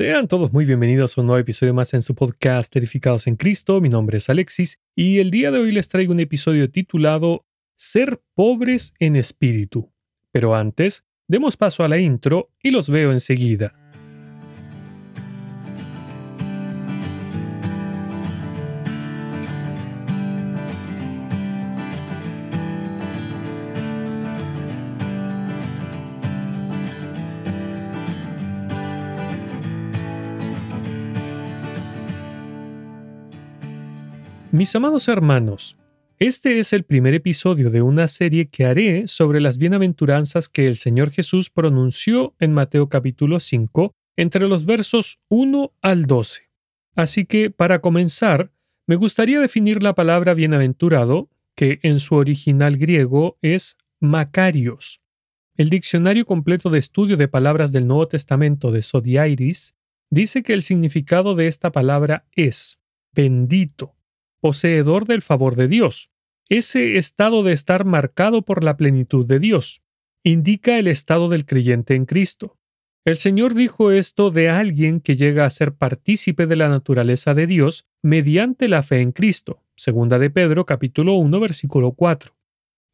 Sean todos muy bienvenidos a un nuevo episodio más en su podcast Edificados en Cristo. Mi nombre es Alexis y el día de hoy les traigo un episodio titulado Ser pobres en espíritu. Pero antes, demos paso a la intro y los veo enseguida. Mis amados hermanos, este es el primer episodio de una serie que haré sobre las bienaventuranzas que el Señor Jesús pronunció en Mateo capítulo 5 entre los versos 1 al 12. Así que, para comenzar, me gustaría definir la palabra bienaventurado, que en su original griego es Macarios. El Diccionario Completo de Estudio de Palabras del Nuevo Testamento de Sodiairis dice que el significado de esta palabra es bendito, poseedor del favor de Dios. Ese estado de estar marcado por la plenitud de Dios indica el estado del creyente en Cristo. El Señor dijo esto de alguien que llega a ser partícipe de la naturaleza de Dios mediante la fe en Cristo. Segunda de Pedro capítulo 1 versículo 4.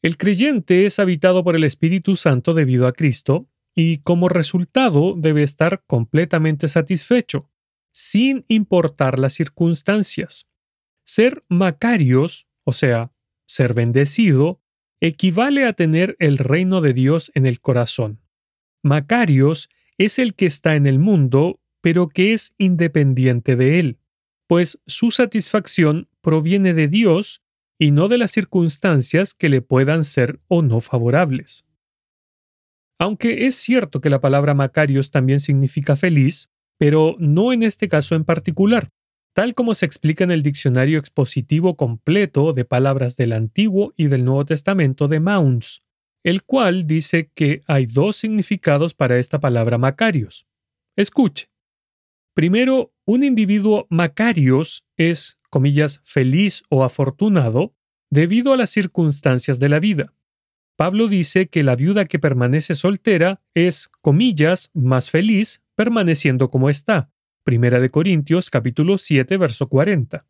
El creyente es habitado por el Espíritu Santo debido a Cristo y como resultado debe estar completamente satisfecho, sin importar las circunstancias. Ser Macarios, o sea, ser bendecido, equivale a tener el reino de Dios en el corazón. Macarios es el que está en el mundo, pero que es independiente de él, pues su satisfacción proviene de Dios y no de las circunstancias que le puedan ser o no favorables. Aunque es cierto que la palabra Macarios también significa feliz, pero no en este caso en particular tal como se explica en el diccionario expositivo completo de palabras del Antiguo y del Nuevo Testamento de Mounds, el cual dice que hay dos significados para esta palabra Macarios. Escuche. Primero, un individuo Macarios es, comillas, feliz o afortunado debido a las circunstancias de la vida. Pablo dice que la viuda que permanece soltera es, comillas, más feliz permaneciendo como está, Primera de Corintios capítulo 7 verso 40.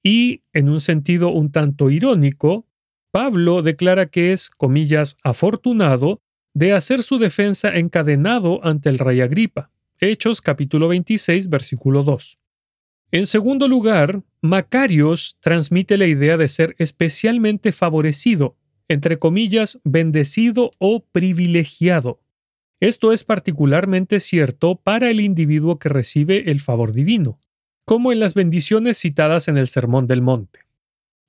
Y, en un sentido un tanto irónico, Pablo declara que es, comillas, afortunado de hacer su defensa encadenado ante el rey Agripa. Hechos capítulo 26 versículo 2. En segundo lugar, Macarios transmite la idea de ser especialmente favorecido, entre comillas, bendecido o privilegiado. Esto es particularmente cierto para el individuo que recibe el favor divino, como en las bendiciones citadas en el Sermón del Monte.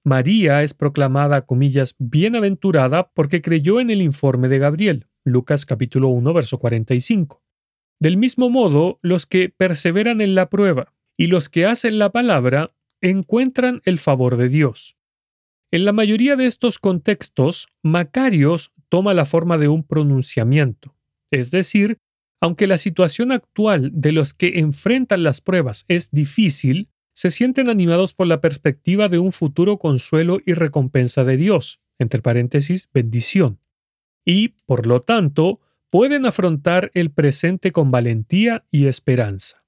María es proclamada, comillas, bienaventurada porque creyó en el informe de Gabriel, Lucas capítulo 1, verso 45. Del mismo modo, los que perseveran en la prueba y los que hacen la palabra encuentran el favor de Dios. En la mayoría de estos contextos, Macarios toma la forma de un pronunciamiento. Es decir, aunque la situación actual de los que enfrentan las pruebas es difícil, se sienten animados por la perspectiva de un futuro consuelo y recompensa de Dios, entre paréntesis, bendición. Y, por lo tanto, pueden afrontar el presente con valentía y esperanza.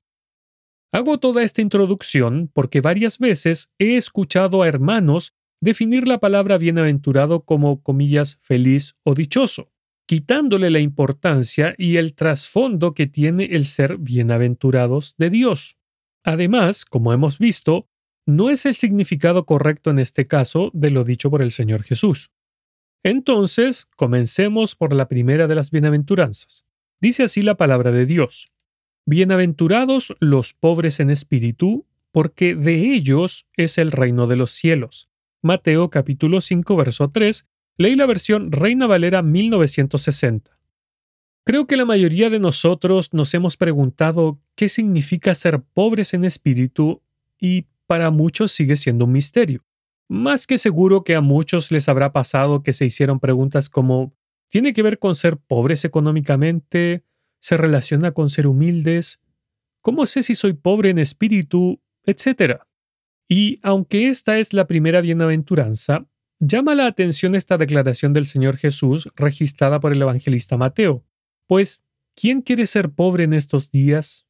Hago toda esta introducción porque varias veces he escuchado a hermanos definir la palabra bienaventurado como, comillas, feliz o dichoso quitándole la importancia y el trasfondo que tiene el ser bienaventurados de Dios. Además, como hemos visto, no es el significado correcto en este caso de lo dicho por el Señor Jesús. Entonces, comencemos por la primera de las bienaventuranzas. Dice así la palabra de Dios. Bienaventurados los pobres en espíritu, porque de ellos es el reino de los cielos. Mateo capítulo 5, verso 3 Leí la versión Reina Valera 1960. Creo que la mayoría de nosotros nos hemos preguntado qué significa ser pobres en espíritu y para muchos sigue siendo un misterio. Más que seguro que a muchos les habrá pasado que se hicieron preguntas como ¿tiene que ver con ser pobres económicamente? ¿Se relaciona con ser humildes? ¿Cómo sé si soy pobre en espíritu? etcétera. Y aunque esta es la primera bienaventuranza, Llama la atención esta declaración del Señor Jesús registrada por el evangelista Mateo, pues ¿quién quiere ser pobre en estos días?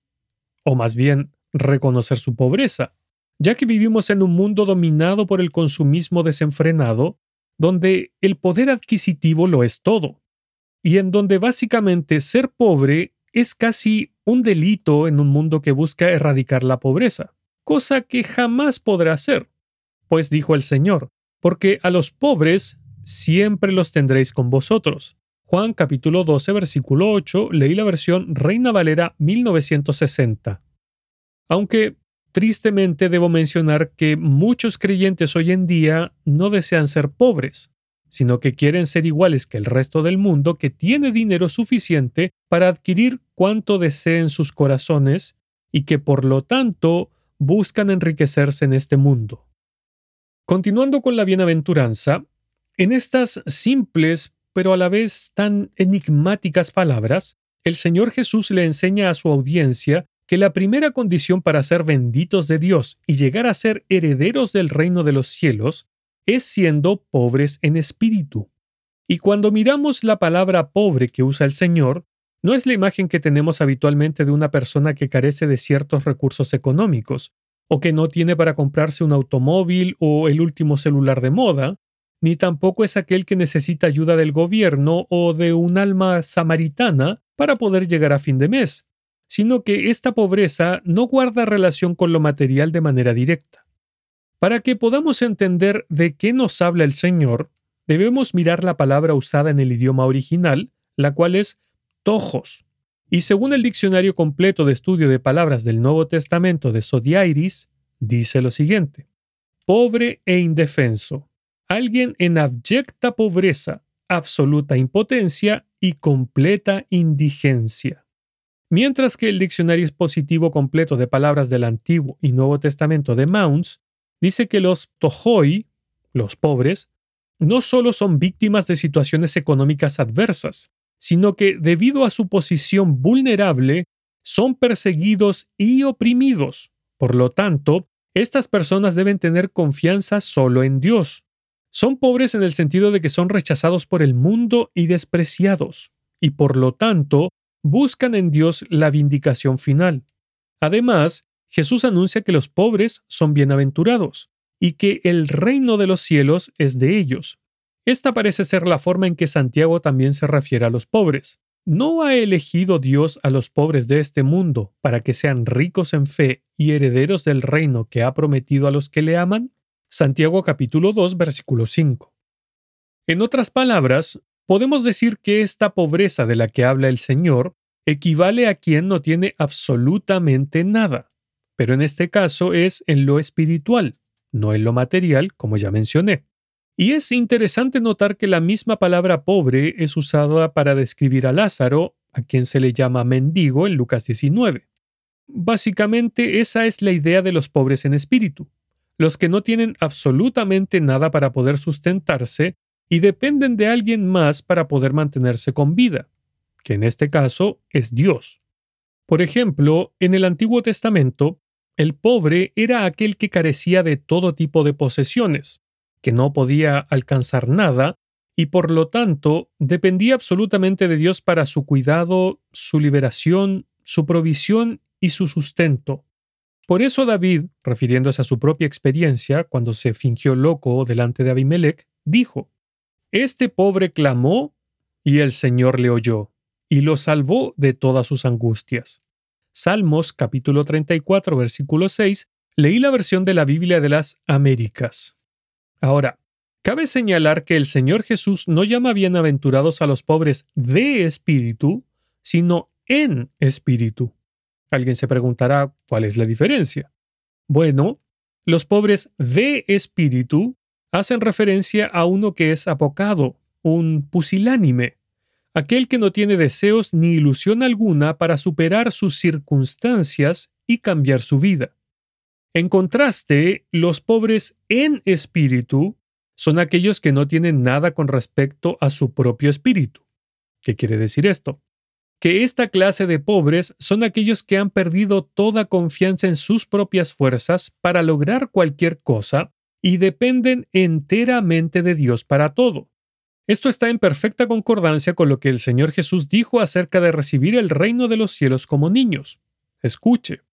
o más bien reconocer su pobreza, ya que vivimos en un mundo dominado por el consumismo desenfrenado, donde el poder adquisitivo lo es todo, y en donde básicamente ser pobre es casi un delito en un mundo que busca erradicar la pobreza, cosa que jamás podrá ser. Pues dijo el Señor, porque a los pobres siempre los tendréis con vosotros. Juan capítulo 12 versículo 8 leí la versión Reina Valera 1960. Aunque tristemente debo mencionar que muchos creyentes hoy en día no desean ser pobres, sino que quieren ser iguales que el resto del mundo que tiene dinero suficiente para adquirir cuanto deseen sus corazones y que por lo tanto buscan enriquecerse en este mundo. Continuando con la bienaventuranza, en estas simples pero a la vez tan enigmáticas palabras, el Señor Jesús le enseña a su audiencia que la primera condición para ser benditos de Dios y llegar a ser herederos del reino de los cielos es siendo pobres en espíritu. Y cuando miramos la palabra pobre que usa el Señor, no es la imagen que tenemos habitualmente de una persona que carece de ciertos recursos económicos, o que no tiene para comprarse un automóvil o el último celular de moda, ni tampoco es aquel que necesita ayuda del gobierno o de un alma samaritana para poder llegar a fin de mes, sino que esta pobreza no guarda relación con lo material de manera directa. Para que podamos entender de qué nos habla el Señor, debemos mirar la palabra usada en el idioma original, la cual es tojos. Y según el diccionario completo de estudio de palabras del Nuevo Testamento de Sodiairis, dice lo siguiente: pobre e indefenso, alguien en abyecta pobreza, absoluta impotencia y completa indigencia. Mientras que el diccionario expositivo completo de palabras del Antiguo y Nuevo Testamento de Mounds dice que los tojoi, los pobres, no solo son víctimas de situaciones económicas adversas, sino que debido a su posición vulnerable, son perseguidos y oprimidos. Por lo tanto, estas personas deben tener confianza solo en Dios. Son pobres en el sentido de que son rechazados por el mundo y despreciados, y por lo tanto, buscan en Dios la vindicación final. Además, Jesús anuncia que los pobres son bienaventurados y que el reino de los cielos es de ellos. Esta parece ser la forma en que Santiago también se refiere a los pobres. ¿No ha elegido Dios a los pobres de este mundo para que sean ricos en fe y herederos del reino que ha prometido a los que le aman? Santiago capítulo 2 versículo 5. En otras palabras, podemos decir que esta pobreza de la que habla el Señor equivale a quien no tiene absolutamente nada pero en este caso es en lo espiritual, no en lo material, como ya mencioné. Y es interesante notar que la misma palabra pobre es usada para describir a Lázaro, a quien se le llama mendigo en Lucas 19. Básicamente esa es la idea de los pobres en espíritu, los que no tienen absolutamente nada para poder sustentarse y dependen de alguien más para poder mantenerse con vida, que en este caso es Dios. Por ejemplo, en el Antiguo Testamento, el pobre era aquel que carecía de todo tipo de posesiones, que no podía alcanzar nada y por lo tanto dependía absolutamente de Dios para su cuidado, su liberación, su provisión y su sustento. Por eso David, refiriéndose a su propia experiencia cuando se fingió loco delante de Abimelech, dijo, Este pobre clamó y el Señor le oyó, y lo salvó de todas sus angustias. Salmos capítulo 34 versículo 6, leí la versión de la Biblia de las Américas. Ahora, cabe señalar que el Señor Jesús no llama bienaventurados a los pobres de espíritu, sino en espíritu. Alguien se preguntará cuál es la diferencia. Bueno, los pobres de espíritu hacen referencia a uno que es apocado, un pusilánime, aquel que no tiene deseos ni ilusión alguna para superar sus circunstancias y cambiar su vida. En contraste, los pobres en espíritu son aquellos que no tienen nada con respecto a su propio espíritu. ¿Qué quiere decir esto? Que esta clase de pobres son aquellos que han perdido toda confianza en sus propias fuerzas para lograr cualquier cosa y dependen enteramente de Dios para todo. Esto está en perfecta concordancia con lo que el Señor Jesús dijo acerca de recibir el reino de los cielos como niños. Escuche,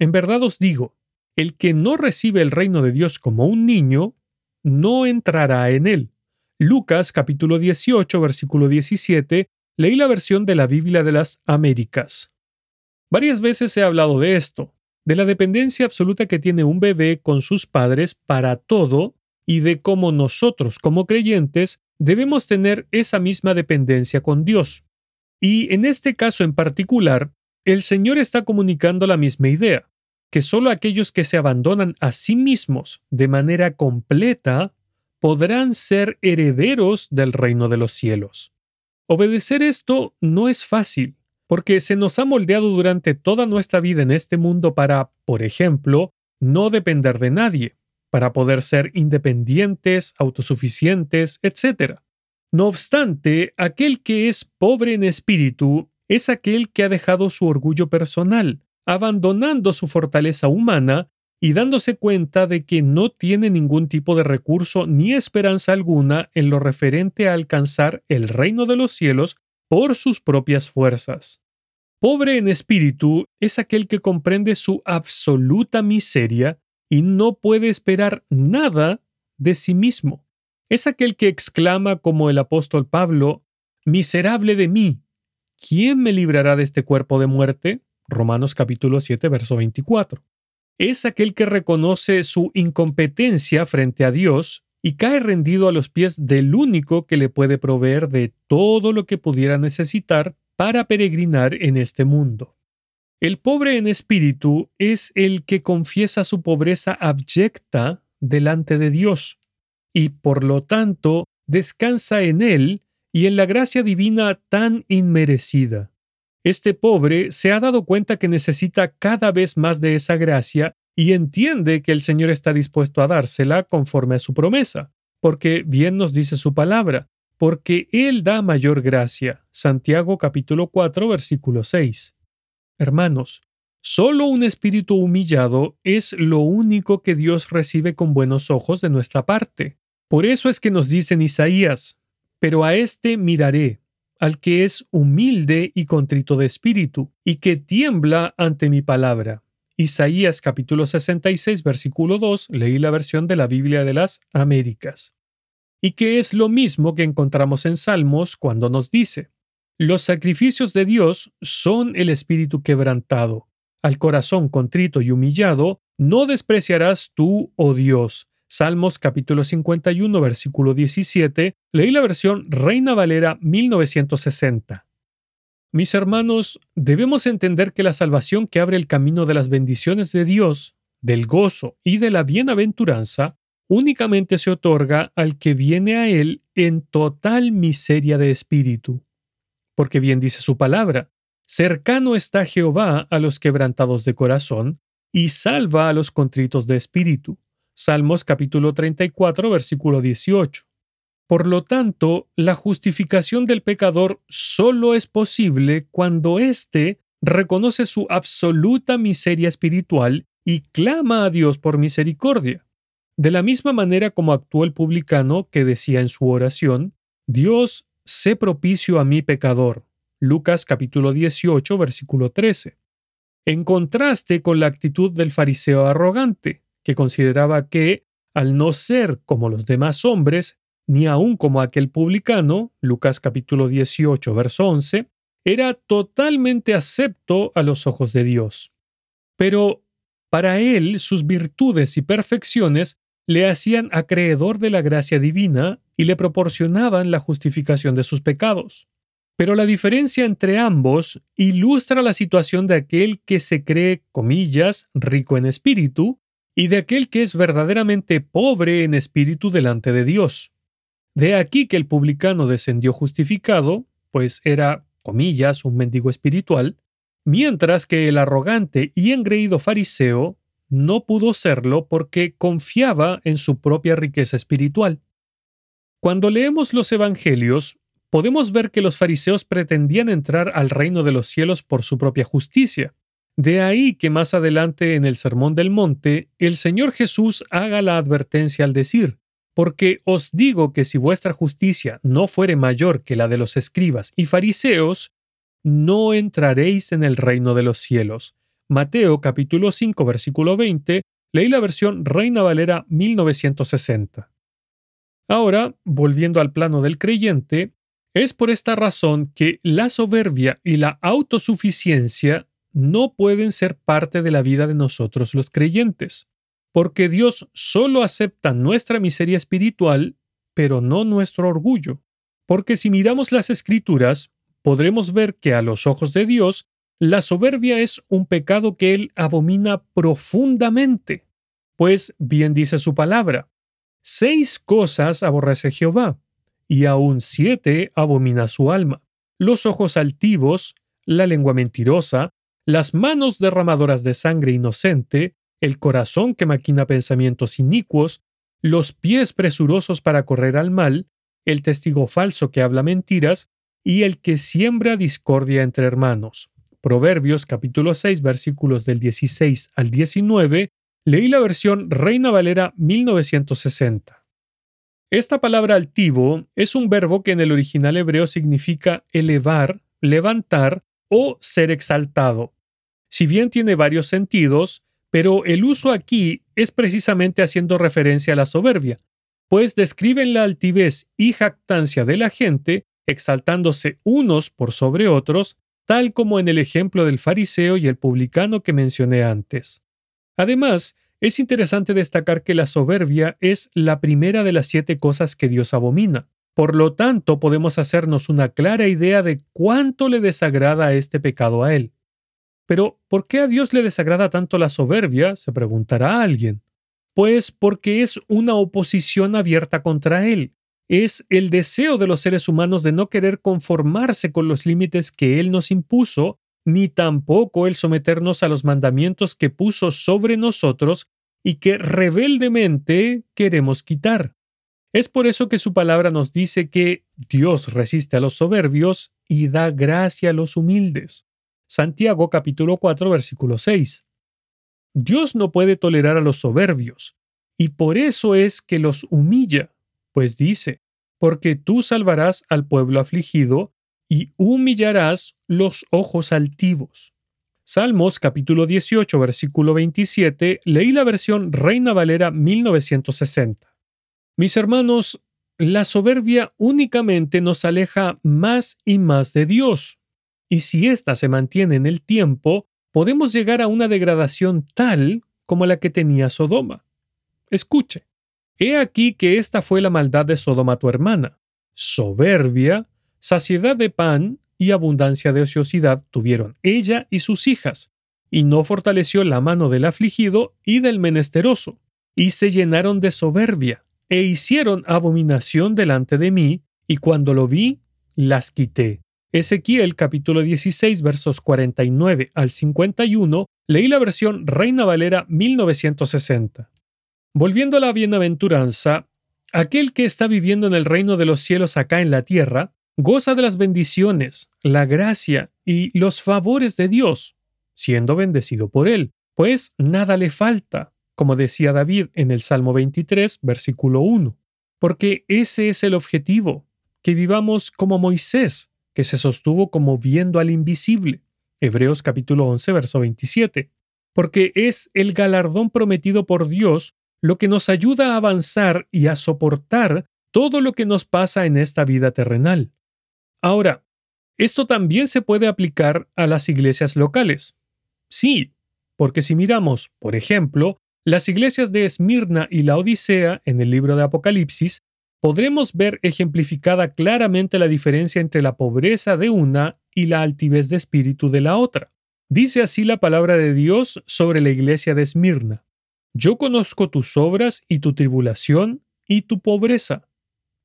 En verdad os digo, el que no recibe el reino de Dios como un niño, no entrará en él. Lucas capítulo 18, versículo 17, leí la versión de la Biblia de las Américas. Varias veces he hablado de esto, de la dependencia absoluta que tiene un bebé con sus padres para todo y de cómo nosotros como creyentes debemos tener esa misma dependencia con Dios. Y en este caso en particular, el Señor está comunicando la misma idea, que solo aquellos que se abandonan a sí mismos de manera completa podrán ser herederos del reino de los cielos. Obedecer esto no es fácil, porque se nos ha moldeado durante toda nuestra vida en este mundo para, por ejemplo, no depender de nadie, para poder ser independientes, autosuficientes, etc. No obstante, aquel que es pobre en espíritu es aquel que ha dejado su orgullo personal, abandonando su fortaleza humana y dándose cuenta de que no tiene ningún tipo de recurso ni esperanza alguna en lo referente a alcanzar el reino de los cielos por sus propias fuerzas. Pobre en espíritu es aquel que comprende su absoluta miseria y no puede esperar nada de sí mismo. Es aquel que exclama como el apóstol Pablo, Miserable de mí, ¿quién me librará de este cuerpo de muerte? Romanos capítulo 7, verso 24. Es aquel que reconoce su incompetencia frente a Dios y cae rendido a los pies del único que le puede proveer de todo lo que pudiera necesitar para peregrinar en este mundo. El pobre en espíritu es el que confiesa su pobreza abyecta delante de Dios y por lo tanto descansa en Él y en la gracia divina tan inmerecida. Este pobre se ha dado cuenta que necesita cada vez más de esa gracia y entiende que el Señor está dispuesto a dársela conforme a su promesa, porque bien nos dice su palabra, porque Él da mayor gracia. Santiago capítulo 4 versículo 6. Hermanos, solo un espíritu humillado es lo único que Dios recibe con buenos ojos de nuestra parte. Por eso es que nos dice en Isaías, pero a éste miraré, al que es humilde y contrito de espíritu, y que tiembla ante mi palabra. Isaías capítulo 66 versículo 2, leí la versión de la Biblia de las Américas. Y que es lo mismo que encontramos en Salmos cuando nos dice, los sacrificios de Dios son el espíritu quebrantado. Al corazón contrito y humillado, no despreciarás tú, oh Dios. Salmos capítulo 51, versículo 17. Leí la versión Reina Valera 1960. Mis hermanos, debemos entender que la salvación que abre el camino de las bendiciones de Dios, del gozo y de la bienaventuranza, únicamente se otorga al que viene a Él en total miseria de espíritu porque bien dice su palabra, cercano está Jehová a los quebrantados de corazón, y salva a los contritos de espíritu. Salmos capítulo 34, versículo 18. Por lo tanto, la justificación del pecador solo es posible cuando éste reconoce su absoluta miseria espiritual y clama a Dios por misericordia. De la misma manera como actuó el publicano que decía en su oración, Dios sé propicio a mi pecador. Lucas capítulo 18, versículo 13. En contraste con la actitud del fariseo arrogante, que consideraba que, al no ser como los demás hombres, ni aun como aquel publicano, Lucas capítulo 18, verso 11, era totalmente acepto a los ojos de Dios. Pero para él sus virtudes y perfecciones le hacían acreedor de la gracia divina y le proporcionaban la justificación de sus pecados. Pero la diferencia entre ambos ilustra la situación de aquel que se cree, comillas, rico en espíritu, y de aquel que es verdaderamente pobre en espíritu delante de Dios. De aquí que el publicano descendió justificado, pues era, comillas, un mendigo espiritual, mientras que el arrogante y engreído fariseo no pudo serlo porque confiaba en su propia riqueza espiritual. Cuando leemos los Evangelios, podemos ver que los fariseos pretendían entrar al reino de los cielos por su propia justicia. De ahí que más adelante en el Sermón del Monte, el Señor Jesús haga la advertencia al decir, porque os digo que si vuestra justicia no fuere mayor que la de los escribas y fariseos, no entraréis en el reino de los cielos Mateo capítulo 5 versículo 20, leí la versión Reina Valera 1960. Ahora, volviendo al plano del creyente, es por esta razón que la soberbia y la autosuficiencia no pueden ser parte de la vida de nosotros los creyentes, porque Dios solo acepta nuestra miseria espiritual, pero no nuestro orgullo. Porque si miramos las escrituras, podremos ver que a los ojos de Dios, la soberbia es un pecado que Él abomina profundamente. Pues bien dice su palabra, seis cosas aborrece Jehová, y aún siete abomina su alma, los ojos altivos, la lengua mentirosa, las manos derramadoras de sangre inocente, el corazón que maquina pensamientos inicuos, los pies presurosos para correr al mal, el testigo falso que habla mentiras, y el que siembra discordia entre hermanos. Proverbios capítulo 6 versículos del 16 al 19, leí la versión Reina Valera 1960. Esta palabra altivo es un verbo que en el original hebreo significa elevar, levantar o ser exaltado. Si bien tiene varios sentidos, pero el uso aquí es precisamente haciendo referencia a la soberbia, pues describen la altivez y jactancia de la gente, exaltándose unos por sobre otros, tal como en el ejemplo del fariseo y el publicano que mencioné antes. Además, es interesante destacar que la soberbia es la primera de las siete cosas que Dios abomina. Por lo tanto, podemos hacernos una clara idea de cuánto le desagrada este pecado a Él. Pero, ¿por qué a Dios le desagrada tanto la soberbia? se preguntará alguien. Pues porque es una oposición abierta contra Él. Es el deseo de los seres humanos de no querer conformarse con los límites que Él nos impuso, ni tampoco el someternos a los mandamientos que puso sobre nosotros y que rebeldemente queremos quitar. Es por eso que su palabra nos dice que Dios resiste a los soberbios y da gracia a los humildes. Santiago capítulo 4 versículo 6. Dios no puede tolerar a los soberbios, y por eso es que los humilla, pues dice, porque tú salvarás al pueblo afligido y humillarás los ojos altivos. Salmos capítulo 18 versículo 27, leí la versión Reina Valera 1960. Mis hermanos, la soberbia únicamente nos aleja más y más de Dios y si ésta se mantiene en el tiempo, podemos llegar a una degradación tal como la que tenía Sodoma. Escuche, he aquí que esta fue la maldad de Sodoma tu hermana. Soberbia, saciedad de pan y abundancia de ociosidad tuvieron ella y sus hijas, y no fortaleció la mano del afligido y del menesteroso, y se llenaron de soberbia, e hicieron abominación delante de mí, y cuando lo vi, las quité. Ezequiel capítulo 16 versos 49 al 51, leí la versión Reina Valera 1960. Volviendo a la bienaventuranza, aquel que está viviendo en el reino de los cielos acá en la tierra, goza de las bendiciones, la gracia y los favores de Dios, siendo bendecido por él, pues nada le falta, como decía David en el Salmo 23, versículo 1, porque ese es el objetivo, que vivamos como Moisés, que se sostuvo como viendo al invisible. Hebreos capítulo 11, verso 27. Porque es el galardón prometido por Dios lo que nos ayuda a avanzar y a soportar todo lo que nos pasa en esta vida terrenal. Ahora, esto también se puede aplicar a las iglesias locales. Sí, porque si miramos, por ejemplo, las iglesias de Esmirna y la Odisea en el libro de Apocalipsis, podremos ver ejemplificada claramente la diferencia entre la pobreza de una y la altivez de espíritu de la otra. Dice así la palabra de Dios sobre la iglesia de Esmirna. Yo conozco tus obras y tu tribulación y tu pobreza,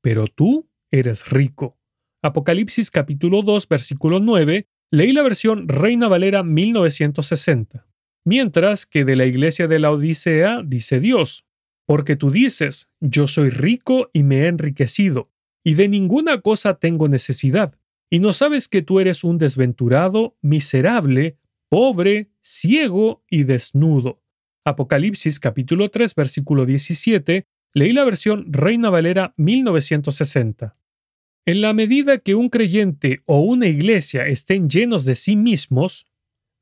pero tú eres rico. Apocalipsis capítulo 2 versículo 9, leí la versión Reina Valera 1960. Mientras que de la iglesia de la Odisea dice Dios, porque tú dices, yo soy rico y me he enriquecido, y de ninguna cosa tengo necesidad, y no sabes que tú eres un desventurado, miserable, pobre, ciego y desnudo. Apocalipsis capítulo 3 versículo 17, leí la versión Reina Valera 1960. En la medida que un creyente o una iglesia estén llenos de sí mismos,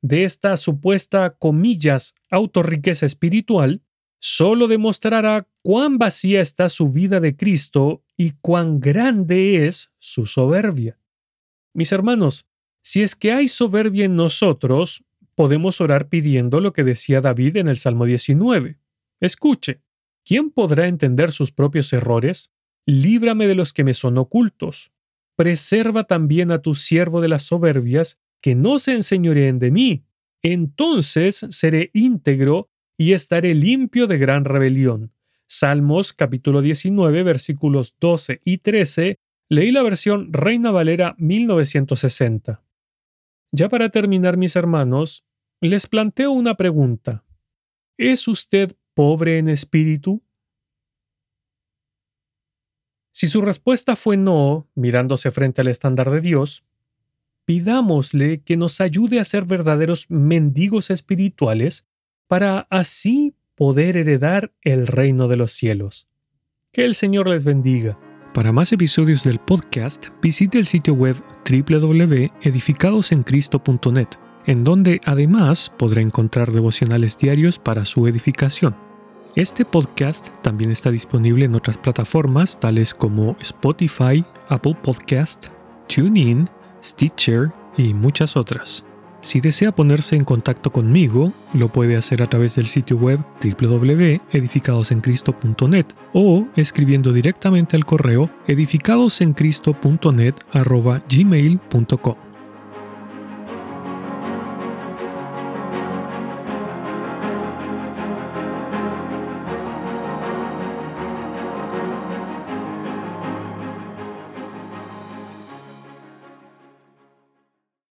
de esta supuesta, comillas, autorriqueza espiritual, solo demostrará cuán vacía está su vida de Cristo y cuán grande es su soberbia. Mis hermanos, si es que hay soberbia en nosotros, podemos orar pidiendo lo que decía David en el Salmo 19. Escuche, ¿quién podrá entender sus propios errores? Líbrame de los que me son ocultos. Preserva también a tu siervo de las soberbias, que no se enseñoreen de mí. Entonces seré íntegro y estaré limpio de gran rebelión. Salmos capítulo 19 versículos 12 y 13. Leí la versión Reina Valera 1960. Ya para terminar, mis hermanos, les planteo una pregunta. ¿Es usted pobre en espíritu? Si su respuesta fue no, mirándose frente al estándar de Dios, pidámosle que nos ayude a ser verdaderos mendigos espirituales para así poder heredar el reino de los cielos. Que el Señor les bendiga. Para más episodios del podcast, visite el sitio web www.edificadosencristo.net, en donde además podrá encontrar devocionales diarios para su edificación. Este podcast también está disponible en otras plataformas tales como Spotify, Apple Podcast, TuneIn, Stitcher y muchas otras. Si desea ponerse en contacto conmigo, lo puede hacer a través del sitio web www.edificadosencristo.net o escribiendo directamente al correo edificadosencristo.net@gmail.com.